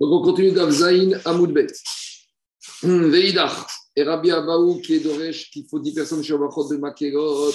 Donc on continue d'Avzaïn à Moudbet. Veidach. Et Rabbi Abaou qui est d'Oresh, qu'il faut 10 personnes chez Abachot de Makerot.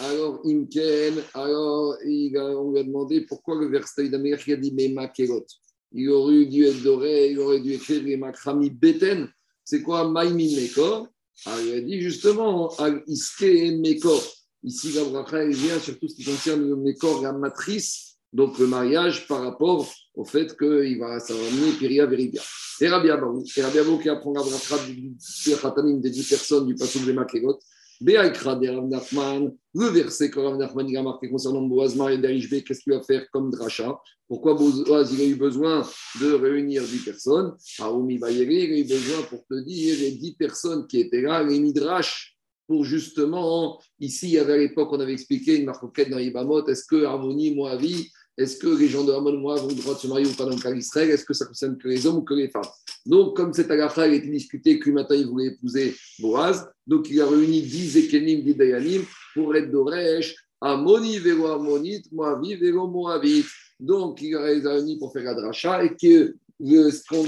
Alors, Imken, alors il a, on lui a demandé pourquoi le verset d'Amir qui a dit Mais Makerot. Il aurait dû être doré, il aurait dû écrire les Makrami Beten. C'est quoi? Maïmin Mekor Alors, il a dit justement Iske Mekor. Ici, la bracha, vient sur tout ce qui concerne le Mekor, la matrice, donc le mariage par rapport au fait qu'il va, ça va amener Piria Veribia. Et Rabbi Abaou, et Rabbi Abaou qui apprend la bracha du Khatanim des 10 personnes du passage de Makerot, Be'aikra de Rav le verset que Rav Nachman a marqué concernant Boaz et Derishbe, qu'est-ce qu'il va faire comme dracha? Pourquoi Boaz il a eu besoin de réunir 10 personnes? Aoumi Bayeri, il a eu besoin pour te dire les 10 personnes qui étaient là, les Midrash, pour justement, ici, il y avait à l'époque, on avait expliqué une marquette dans Ibamot, est-ce que Harmonie, Moavi, est-ce que les gens de Hamon Moab ont le droit de se marier ou pas dans le cas d'Israël? Est-ce que ça concerne que les hommes ou que les femmes? Donc, comme cette agafa a été discutée, que matin il voulait épouser Boaz, donc il a réuni 10 Ekenim, 10 Dayanim pour être d'Oresh, Amoni, Vélo Amonit, Moavi, Vélo Moavit. Donc, il les a réunis pour faire la et que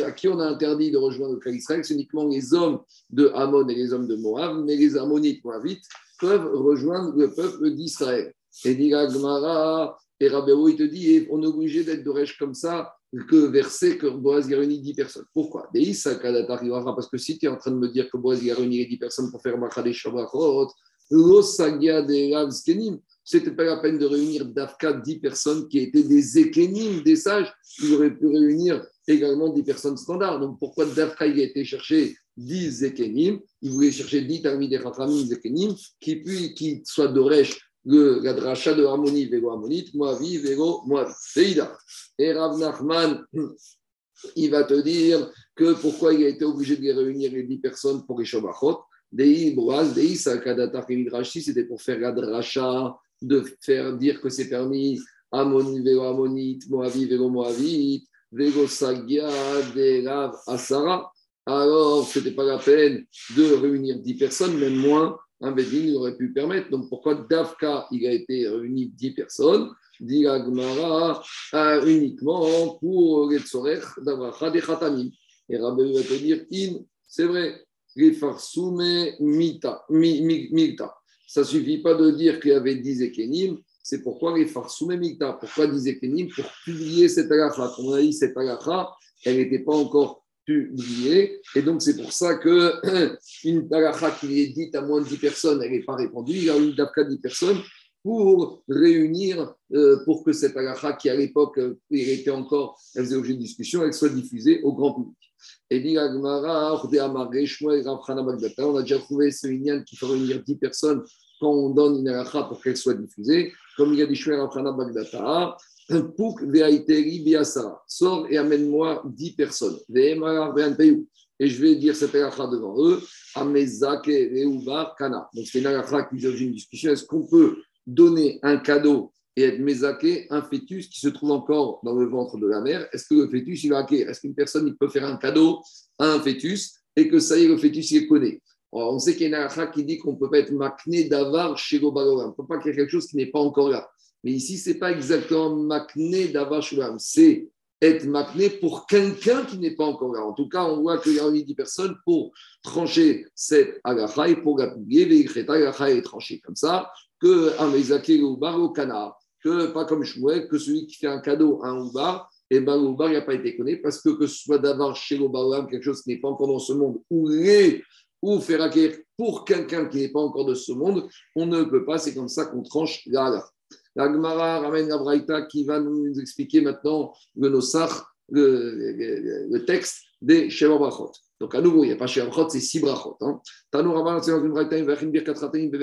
à qui on a interdit de rejoindre le cas d'Israël, c'est uniquement les hommes de Hamon et les hommes de Moab, mais les Ammonites, Moavites peuvent rejoindre le peuple d'Israël. Et dit Gmara, et Rabéo, il te dit, on est obligé d'être d'Oresh comme ça, que verser que Boaz réuni 10 personnes. Pourquoi? Parce que si tu es en train de me dire que Boaz les 10 personnes pour faire Machade Shabrachot, L'Osagia des Ravskenim, c'était pas la peine de réunir d'Afka 10 personnes qui étaient des Ekenim, des sages, il aurait pu réunir également 10 personnes standards. Donc pourquoi d'Afka il a été chercher 10 Ekenim Il voulait chercher 10 Talmid et Chachamim Ekenim qui, puis, qui soient d'Oresh le, la dracha de harmonie, vélo harmonite, Moavi, vélo Moavi. Et Rav Nachman, il va te dire que pourquoi il a été obligé de réunir les 10 personnes pour les Shabachot. Dei Boaz, Dei Sakadatar Midrashi, c'était pour faire la dracha, de faire dire que c'est permis Amoni, vélo harmonite, Moavi, vélo Moavite, vélo Sagia, des Rav Asara. Alors, ce n'était pas la peine de réunir 10 personnes, même moins un Bedin aurait pu permettre. Donc pourquoi Davka, il a été réuni 10 personnes Dit Agmara uniquement pour les Tsorech d'Avracha des Khatamim. Et Rabbi va te dire In, c'est vrai, les Farsume Mita. Ça ne suffit pas de dire qu'il y avait 10 Ekenim, c'est pourquoi les Mita. Pourquoi 10 Ekenim? Pour publier cette agacha. Comme on a dit, cette agacha, elle n'était pas encore Et donc, c'est pour ça qu'une paracha qui est dite à moins de 10 personnes, elle n'est pas répandue. Il y a une dafka de 10 personnes pour réunir, euh, pour que cette paracha qui à l'époque euh, était encore, elle faisait objet de discussion, elle soit diffusée au grand public. Et on a déjà trouvé ce lignan qui fait réunir 10 personnes quand on donne une paracha pour qu'elle soit diffusée. Comme il y a des Shmuel Rafrana Bagdata, Pouk ve'aiteri biasara. Sors et amène-moi dix personnes. Et je vais dire cette halakha devant eux. Amezake reuvar kana. Donc c'est une halakha qui vient une discussion. Est-ce qu'on peut donner un cadeau et être mezaké un fœtus qui se trouve encore dans le ventre de la mère? Est-ce que le fœtus il va Est-ce qu'une personne il peut faire un cadeau à un fœtus et que ça y est, le fœtus il est connaît on sait qu'il y a halakha qui dit qu'on ne peut pas être makné d'avar chez On ne peut pas qu'il y ait quelque chose qui n'est pas encore là. Mais ici, ce n'est pas exactement makné d'avashulam, c'est être makné pour quelqu'un qui n'est pas encore là. En tout cas, on voit qu'il y a 10 personnes pour trancher cette agacha et pour la publier, agacha est tranché comme ça, que un ou bar que pas comme Shmuel, que celui qui fait un cadeau à un oubar, et eh ben l'oubar n'a pas été connu parce que que ce soit d'avoir chez l'oubar quelque chose qui n'est pas encore dans ce monde, ou les ou faire acquérir pour quelqu'un qui n'est pas encore de ce monde, on ne peut pas, c'est comme ça qu'on tranche la la Gemara ramène la Braïta qui va nous expliquer maintenant le Nosach, le, texte des Sheva Brachot. Donc à nouveau, il n'y a pas Sheva Brachot, c'est six Brachot. Hein. Tanou Rabban, c'est dans une Braïta, Vachin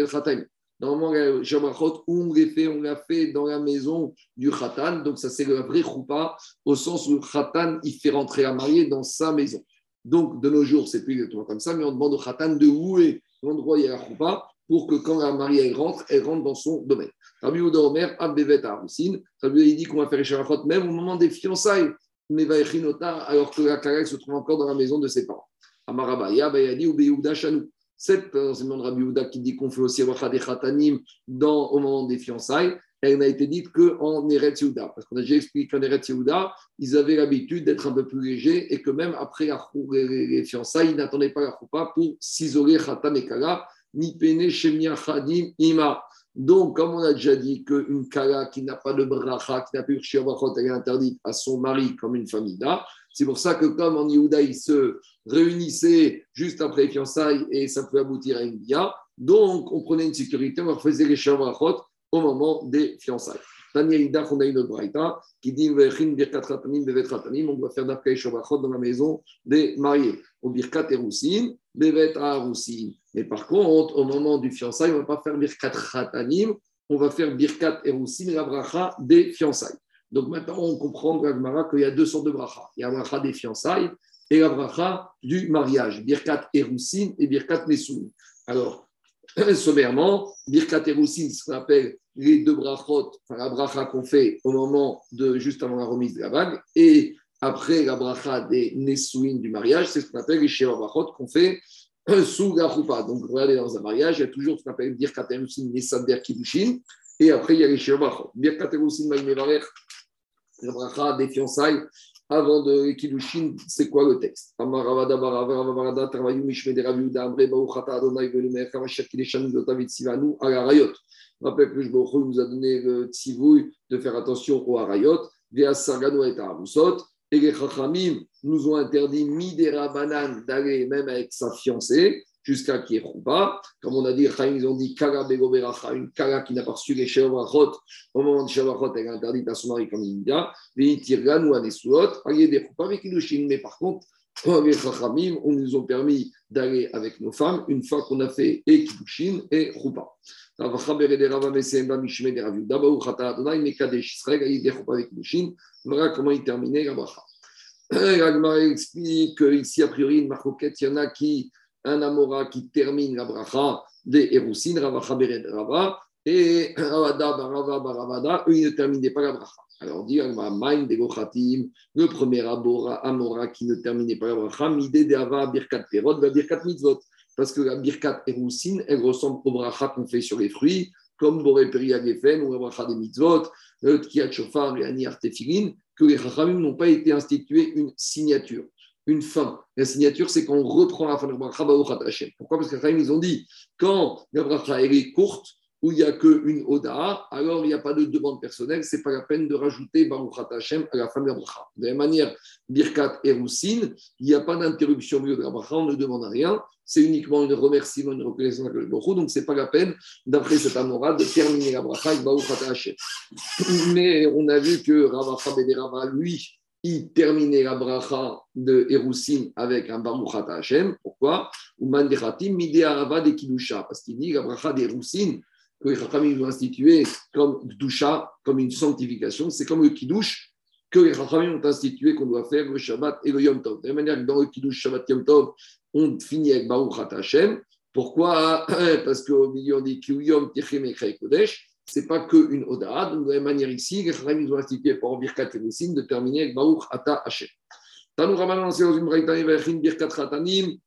Chataim. Normalement, Sheva Brachot, on l'a fait, on l'a fait dans la maison du Khatan. Donc ça, c'est le vrai Choupa, au sens où le Khatan, il fait rentrer la mariée dans sa maison. Donc de nos jours, c'est plus exactement comme ça, mais on demande au Khatan de est l'endroit où il y a la pour que quand la mariée rentre, elle rentre dans son domaine. Rabbi Ouda Omer, Abbevet Arusin. Rabbi il dit qu'on va faire les même au moment des fiançailles, mais alors que la Karel se trouve encore dans la maison de ses parents. Amarabaya, Bayadi ou Beyouda Chanou. Cet enseignement de Rabbi Ouda qui dit qu'on fait aussi Khatanim dans, au moment des fiançailles, elle n'a été dite qu'en Eretz Yehuda. Parce qu'on a déjà expliqué qu'en Eretz Yehuda, ils avaient l'habitude d'être un peu plus légers et que même après les, fiançailles, ils n'attendaient pas la choupa pour s'isoler Khatam et Kala, ni pene Shemia Khadim Ima. Donc, comme on a déjà dit qu'une Kala qui n'a pas de bracha, qui n'a plus de elle est interdite à son mari comme une famille C'est pour ça que comme en Yehuda, ils se réunissaient juste après les fiançailles et ça peut aboutir à une bia, donc on prenait une sécurité, on faisait les Shavrachot au moment des fiançailles. Tania on a une autre braïta qui dit on doit faire d'après Shabachot dans la maison des mariés. Au Birkat Eroussin, Bevet Aroussin. Mais par contre, au moment du fiançailles, on ne va pas faire Birkat Khatanim, on va faire Birkat Eroussin, la bracha des fiançailles. Donc maintenant, on comprend qu'il y a deux sortes de bracha. Il y a la bracha des fiançailles et la bracha du mariage. Birkat Eroussin et Birkat Nesoun. Alors, sommairement, Birkat Eroussin, ce qu'on appelle les deux brachot, enfin la bracha qu'on fait au moment de juste avant la remise de la bague, et après la bracha des Nesouin du mariage, c'est ce qu'on appelle les Sheva brachot qu'on fait sous la choupa. Donc, regardez dans un mariage, il y a toujours ce qu'on appelle Birkat Eroussin, Nesader Kiddushin, et après il y a les Sheva brachot. Birkat Eroussin, la bracha des fiançailles, avant de Kiddushin, c'est quoi le texte? Amaravada Baravada Travayu Mishmede Raviuda Amre Baruchata Adonai Velumer Kamashir Kideshan Dotavit Sivanu Agarayot. Rappelle que je nous a donné le tzivouille de faire attention aux Arayot, via Sargano et Arusot. Et les Chachamim nous ont interdit Midera Banan d'aller même avec sa fiancée jusqu'à pas. Comme on a dit, ils ont dit Kala Begoberacha, une Kala qui n'a pas reçu les Shevrachot. Au moment de Shevrachot, elle est interdite à son mari comme India. Veitirgan ou Anesuot, il des avec Kiddushin. Mais par contre, les Chachamim, on nous ont permis d'aller avec nos femmes une fois qu'on a fait et Kiddushin et Choupa. Voilà comment il terminait la bracha. L'Agmara explique qu'ici, a priori, une marcoquette, il y en a qui un Amora qui termine la bracha des Erousin, Rava Bered Rava, et Ravada Barava Baravada, eux, ils ne terminaient pas la bracha. Alors, dit, le premier Amora qui ne terminait pas la bracha, Mide de Ava Birkat Perot, va Birkat Mitzvot. Parce que la Birkat Erousin, elle ressemble au bracha qu'on fait sur les fruits, comme Boré Peria Gefen ou la bracha des Mitzvot, le Tkiat Shofar et que les Chachamim n'ont pas été institués une signature une fin. La signature, c'est qu'on reprend la fin de la bracha Pourquoi? Parce que ils ont dit, quand la bracha est courte, où il n'y a qu'une Oda, alors il n'y a pas de demande personnelle, ce n'est pas la peine de rajouter Baruch Hashem à la fin de la bracha. De la même manière, Birkat et Roussine, il n'y a pas d'interruption au milieu de la bracha, on ne demande rien, c'est uniquement une remerciement, une reconnaissance à donc ce n'est pas la peine, d'après cet amora, de terminer la bracha avec Baruch Hashem. Mais on a vu que Ravacha Bederava, lui, il terminait la bracha de Eroussin avec un Baruch Hashem. Pourquoi? Parce qu'il dit la bracha d'Eroussin, que les Chachamim ont institué comme Kdusha, comme une sanctification, c'est comme le Kiddush que les Chachamim ont institué qu'on doit faire le Shabbat et le Yom Tov. De la manière que dans le Kiddush, Shabbat, Yom Tov, on finit avec Baruch Hashem. Pourquoi? Parce qu'au milieu, on dit Kiyom Techem Kodesh c'est pas qu'une Oda. De la même manière ici, les Chachamim ont institué pour Birkat et de terminer avec Baruch Ata Hashem. Tanou Ramadan, c'est dans une braïta, Yvachin Birkat Khatanim,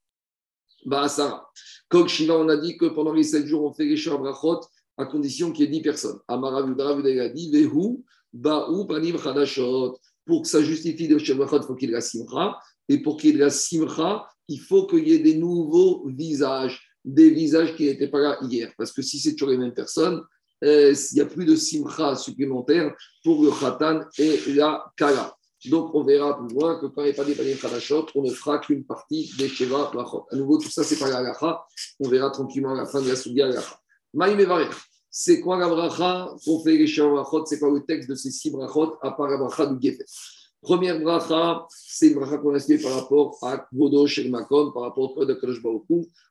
Baasara. Kok Shiva, on a dit que pendant les 7 jours, on fait les Shabrachot à condition qu'il y ait 10 personnes. Amara Vudra a dit Vehu, Baou, Panim Khadashot. Pour que ça justifie le Shabrachot, il faut qu'il y ait la Simcha. Et pour qu'il y ait la Simcha, il faut qu'il y ait des nouveaux visages, des visages qui n'étaient pas là hier. Parce que si c'est toujours les mêmes personnes, euh, il n'y a plus de simcha supplémentaire pour le khatan et la kala. Donc, on verra plus loin que quand il n'y a pas des khadashot, on ne fera qu'une partie des sheva brachot. À nouveau, tout ça, c'est pas la gacha. On verra tranquillement à la fin de la sugia gacha. Maïm c'est quoi la bracha qu'on fait les sheva brachot? C'est quoi le texte de ces six brachot à part la bracha du Gefet? Première bracha, c'est une bracha qu'on a par rapport à Shel Makom, par rapport au de Kadosh Baruch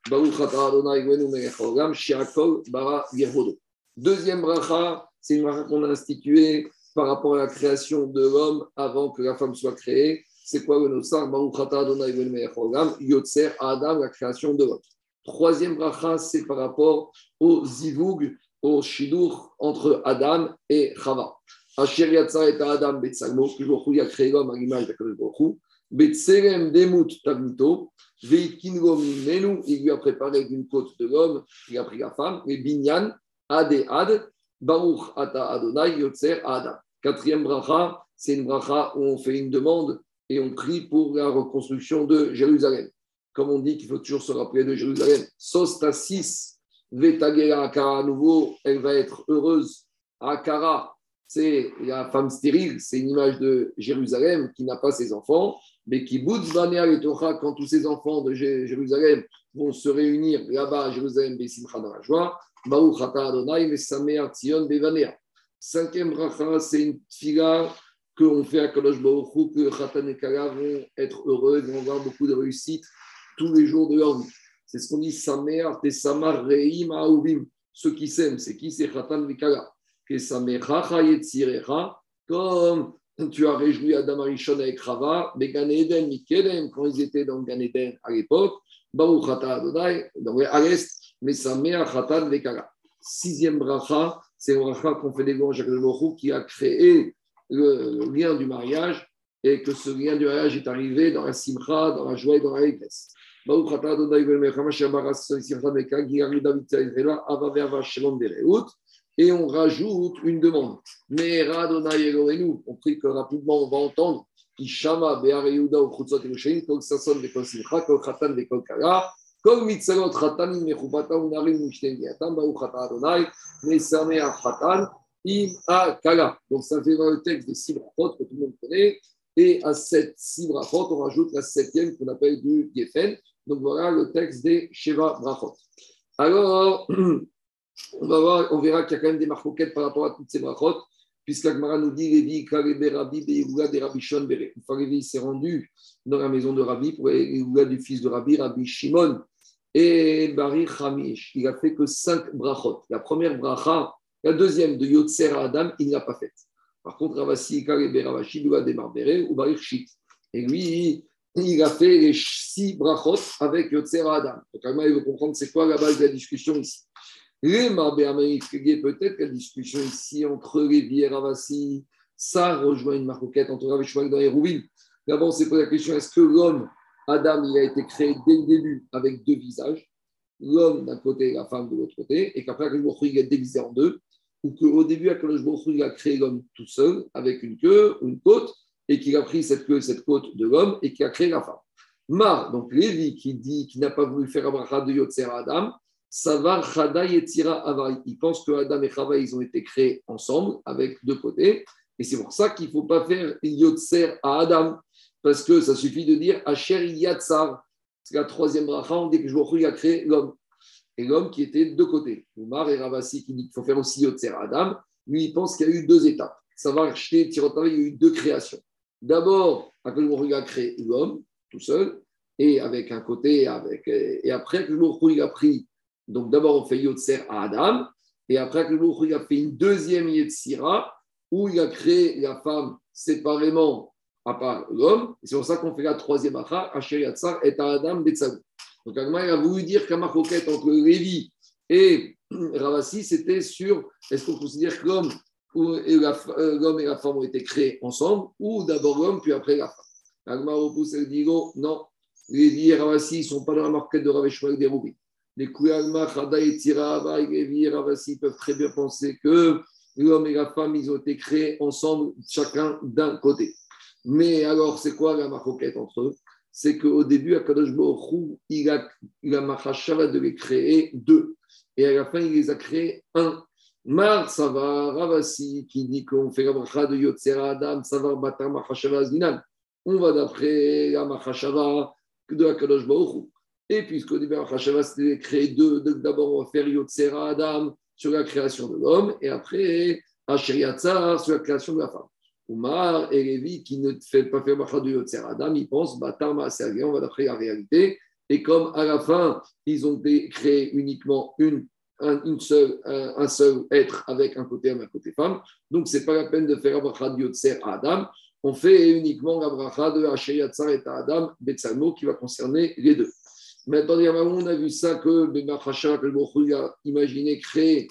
Baruch Ata Adonai Gwenu Melech Olam, Shiakol Bara Yehodo. Deuxième bracha, c'est une bracha qu'on a instituée par rapport à la création de l'homme avant que la femme soit créée. C'est quoi le nosar Yotzer Adam, la création de l'homme. Troisième bracha, c'est par rapport au zivug, au shidur entre Adam et Chava. Asher Yatsa et Adam Betsalmo, il a créé l'homme à l'image de Kadosh Betselem Demut Tavnito, Veitkingo Mimenu, il lui a préparé une côte de l'homme, il a pris la femme, et Binyan, Ad et Ad, Baruch Ata Adonai Yotzer Adam. Quatrième bracha, c'est une bracha où on fait une demande et on prie pour la reconstruction de Jérusalem. Comme on dit qu'il faut toujours se rappeler de Jérusalem. Sostasis Vetagera Akara, à nouveau, elle va être heureuse. Akara, c'est la femme stérile, c'est une image de Jérusalem qui n'a pas ses enfants, mais qui et Torah, quand tous ces enfants de Jérusalem vont se réunir là-bas à Jérusalem, Bessimcha dans la joie, Cinquième bracha, c'est une fila qu'on fait à Kadosh Baruch que Khatan et Kala vont être heureux, vont avoir beaucoup de réussite tous les jours de leur vie. C'est ce qu'on dit Samer, Tesamar, Reim, Aouvim. Ceux qui s'aiment, c'est qui? C'est Khatan et Kala comme tu as réjoui Adam Arishon avec Rava, mais Gan Eden, Mikedem, quand ils étaient dans Gan Eden à l'époque, Baruch Adonai, à l'est, mais sa mère Chatan Vekara. Sixième bracha, c'est un bracha qu'on fait des louanges à qui a créé le, lien du mariage et que ce lien du mariage est arrivé dans la simcha, dans la joie et dans la Bereut et on rajoute une demande. Mais on prie que rapidement on va entendre Ishama Be'are Yehuda ou Chutzot Yerushalayim, Kol Sasson Bekol Simcha, Kol Khatan Kol Khatan Khatan, Kala. Donc ça fait dans le texte des six brachot que tout le monde connaît. Et à cette six brachot, on rajoute la septième qu'on appelle du Geffen. Donc voilà le texte des Sheva brachot. Alors, on, va voir, on verra qu'il y a quand même des marcoquettes par rapport à toutes ces brachot, puisqu'Agmara nous dit Lévi, Kalebe, Rabbi, Beyehuga, des Rabbi Shon, Bere. Une fois Lévi s'est rendu dans la maison de Rabbi pour Yehuga du fils de Rabbi, Rabbi Shimon, et Bari Hamish. Il a fait que cinq brachot. La première bracha, la deuxième de Yotzer Adam, il ne l'a pas faite. Par contre, Ravasi, Kalebe, Ravashi, Doua, des Marbere, ou Bari Shit. Et lui, il a fait les six brachot avec Yotzer Adam. Donc, il veut comprendre c'est quoi la base de la discussion ici. Les peut-être que la discussion ici entre Lévi et Ravassi, ça rejoint une marquette entre Rav et Rouville. D'abord, c'est pour la question? Est-ce que l'homme, Adam, il a été créé dès le début avec deux visages, l'homme d'un côté et la femme de l'autre côté, et qu'après, il est divisé en deux, ou qu'au début, il a créé l'homme tout seul, avec une queue une côte, et qu'il a pris cette queue, cette côte de l'homme, et qu'il a créé la femme. Mar, donc Lévi, qui dit qu'il n'a pas voulu faire un de Yotzer à Adam, Savar, Chada, Yetzira, Avari. Il pense que Adam et Chava, ils ont été créés ensemble, avec deux côtés. Et c'est pour ça qu'il ne faut pas faire Yotzer à Adam, parce que ça suffit de dire Asher Yatsar. C'est la troisième bracha, on dit que je a créé l'homme. Et l'homme qui était de deux côtés. Oumar et Ravasi qui dit qu'il faut faire aussi Yotzer Adam. Lui, il pense qu'il y a eu deux étapes. Savar, acheter Tirotav, il y a eu deux créations. D'abord, il a créé l'homme tout seul, et avec un côté, avec, et après, il a pris donc d'abord, on fait Yotzer à Adam, et après, il a fait une deuxième Yetzira, où il a créé la femme séparément à part l'homme. C'est pour ça qu'on fait la troisième Acha, Asher Yatsar et Adam Betsaou. Donc Agma a voulu dire qu'un marcoquette entre Lévi et Ravasi, c'était sur est-ce qu'on considère que l'homme et, la, euh, et la femme ont été créés ensemble, ou d'abord l'homme, puis après la femme? Agma repousse et dit non, Lévi et Ravasi ne sont pas dans la marquette de Raveshwag des Roubi. Les Kuyalma, Chada et Tirava, et Ravasi peuvent très bien penser que l'homme et la femme, ils ont été créés ensemble, chacun d'un côté. Mais alors, c'est quoi la maroquette entre eux? C'est qu'au début, Akadosh Baruch il a, il a de les créer deux. Et à la fin, il les a créés un. Mar Savar Ravasi, qui dit qu'on fait la macha de Yotzera Adam, Savar Batar Machashava Zinan. On va d'après la Machashava de Akadosh Baruch et puisqu'au début, Hachava, c'était créé deux, d'abord, on va faire Yotsera Adam sur la création de l'homme, et après, Hacheriatzar sur la création de la femme. Oumar et Lévi, qui ne fait pas faire Bacha de Yotsera Adam, ils pensent, Batarma Sergé, on va d'après la réalité. Et comme à la fin, ils ont créé uniquement une, un, une seule, un, seul être avec un côté homme et un côté femme, donc ce n'est pas la peine de faire Bacha de Yotsera Adam. On fait uniquement la bracha de Hacheriatzar et Adam, Betsalmo, qui va concerner les deux. Mais attendez, on a vu ça que Bemachasha, que le a imaginé créer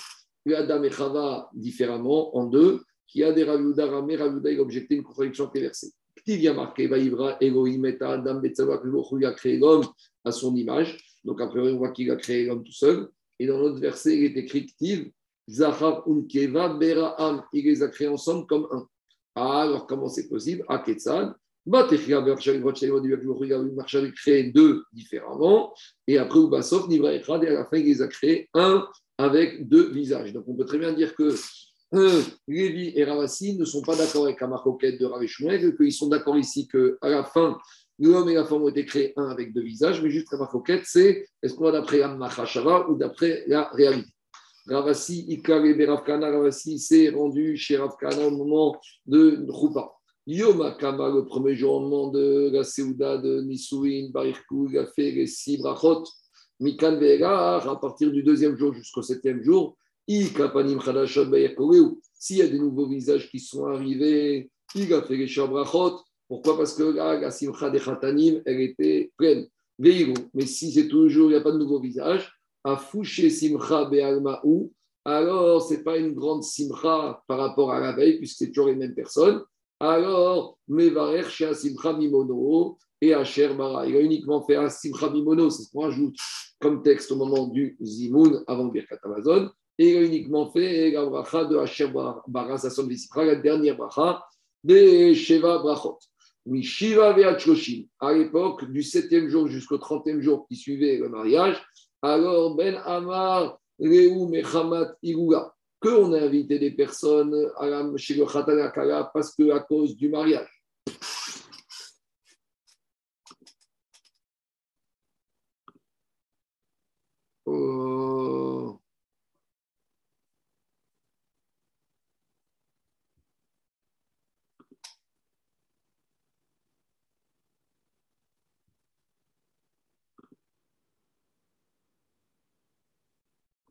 Adam et Chava différemment, en deux, qui a des Raviuda Ramé, Raviuda, il a objecté une contradiction qui est versée. Petit vient marqué, Vaïvra, Elohim, et Adam, Betsava, que le a créé l'homme à son image. Donc après, on voit qu'il a créé l'homme tout seul. Et dans l'autre verset, il est écrit Ktiv, Zahar Unkeva Beraham. Il les a créés ensemble comme un. Ah, alors comment c'est possible? À Ketzad. Il créé deux différemment, et après Ubasov, Nivra et à la fin, il les a créés un avec deux visages. Donc on peut très bien dire que euh, Lévi et Ravassi ne sont pas d'accord avec la marcoquette de Rav qu'ils sont d'accord ici qu'à la fin, l'homme et la femme ont été créés un avec deux visages, mais juste la c'est est-ce qu'on va d'après la ou d'après la réalité? Ravassi, Ikar et Ravkana, Ravassi s'est rendu chez Ravkana au moment de Rupa. Yom Akama, le premier jour de la Seouda de Nisouin, fait les six brachot. Mikan à partir du deuxième jour jusqu'au septième jour, s'il y a des nouveaux visages qui sont arrivés, il a fait. Pourquoi? Parce que là, la simcha des khatanim, elle était pleine. Mais si c'est toujours, il n'y a pas de nouveau visage, à foucher simcha be'alma'ou, alors ce n'est pas une grande simcha par rapport à la veille, puisque c'est toujours les mêmes personnes. Alors, mevarer chez simcha mimono et Asher bara. Il a uniquement fait un simcha mimono, c'est ce qu'on ajoute comme texte au moment du zimoun avant Birkat Amazon et il a uniquement fait la bracha de Hachem Bara Sasson la dernière bracha des Sheva Brachot. Shiva Veachloshim, à l'époque du 7e jour jusqu'au 30e jour qui suivait le mariage, alors Ben Amar, Reu Mechamat Iruga, qu'on a invité des personnes chez le parce que à cause du mariage.